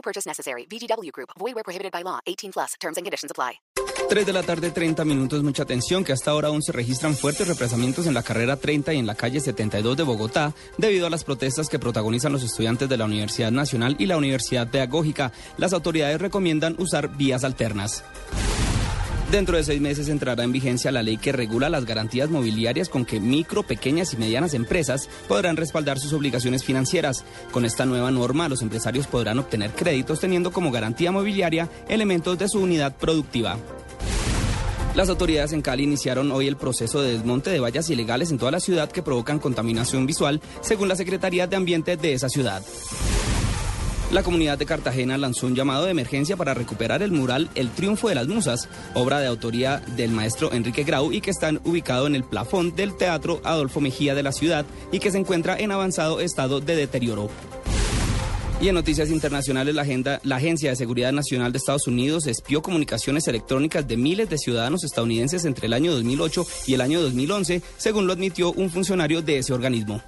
No purchase necessary. VGW Group. Void where prohibited by law. 18 plus. Terms and conditions apply. 3 de la tarde, 30 minutos. Mucha atención que hasta ahora aún se registran fuertes represamientos en la carrera 30 y en la calle 72 de Bogotá debido a las protestas que protagonizan los estudiantes de la Universidad Nacional y la Universidad Pedagógica. Las autoridades recomiendan usar vías alternas. Dentro de seis meses entrará en vigencia la ley que regula las garantías mobiliarias con que micro, pequeñas y medianas empresas podrán respaldar sus obligaciones financieras. Con esta nueva norma, los empresarios podrán obtener créditos teniendo como garantía mobiliaria elementos de su unidad productiva. Las autoridades en Cali iniciaron hoy el proceso de desmonte de vallas ilegales en toda la ciudad que provocan contaminación visual, según la Secretaría de Ambiente de esa ciudad. La comunidad de Cartagena lanzó un llamado de emergencia para recuperar el mural El Triunfo de las Musas, obra de autoría del maestro Enrique Grau y que está ubicado en el plafón del Teatro Adolfo Mejía de la ciudad y que se encuentra en avanzado estado de deterioro. Y en noticias internacionales, la, agenda, la Agencia de Seguridad Nacional de Estados Unidos espió comunicaciones electrónicas de miles de ciudadanos estadounidenses entre el año 2008 y el año 2011, según lo admitió un funcionario de ese organismo.